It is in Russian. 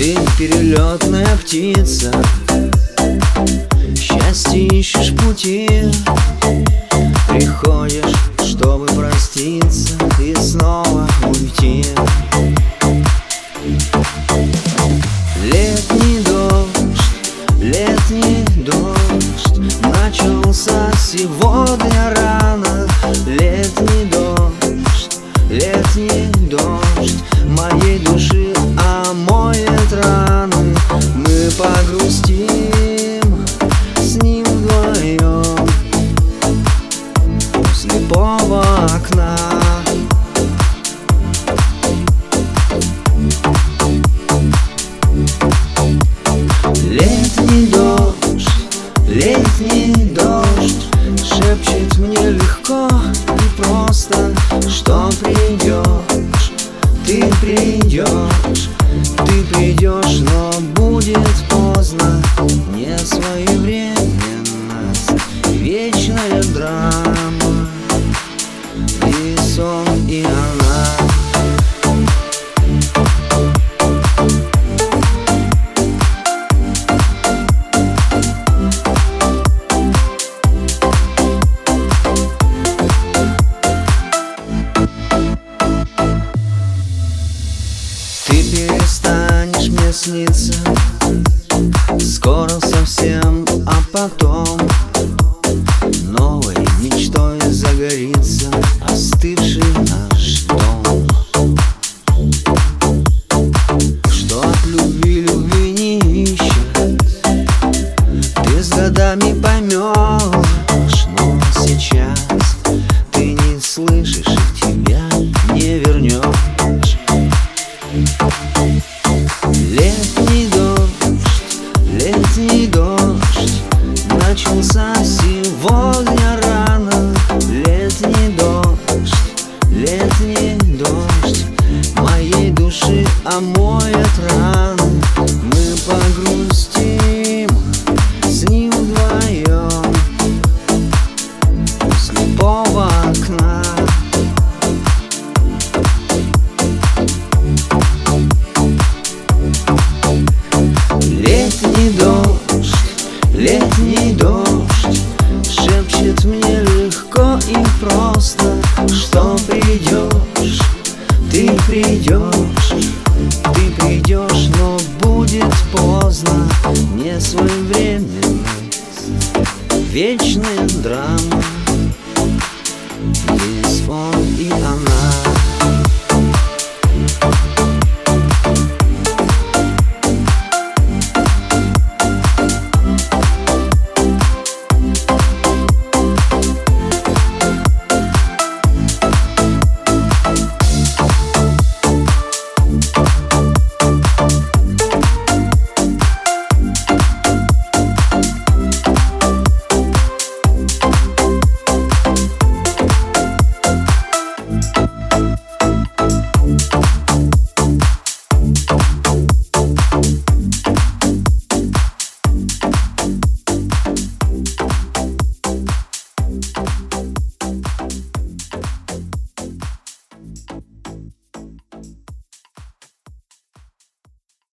Ты перелетная птица. Счастье ищешь пути. Приходишь, чтобы проститься И снова уйти. Летний дождь, летний дождь Начался сегодня рано. Летний просто Что придешь, ты придешь Ты придешь, но будет поздно Не своевременность, вечная драма И сон, и она мне сниться Скоро совсем, а потом Новой мечтой загорится Остывший наш дом. Что от любви любви не ищет Ты с годами поймешь придешь Ты придешь, но будет поздно Не своевременность, вечная драма. Есть он и она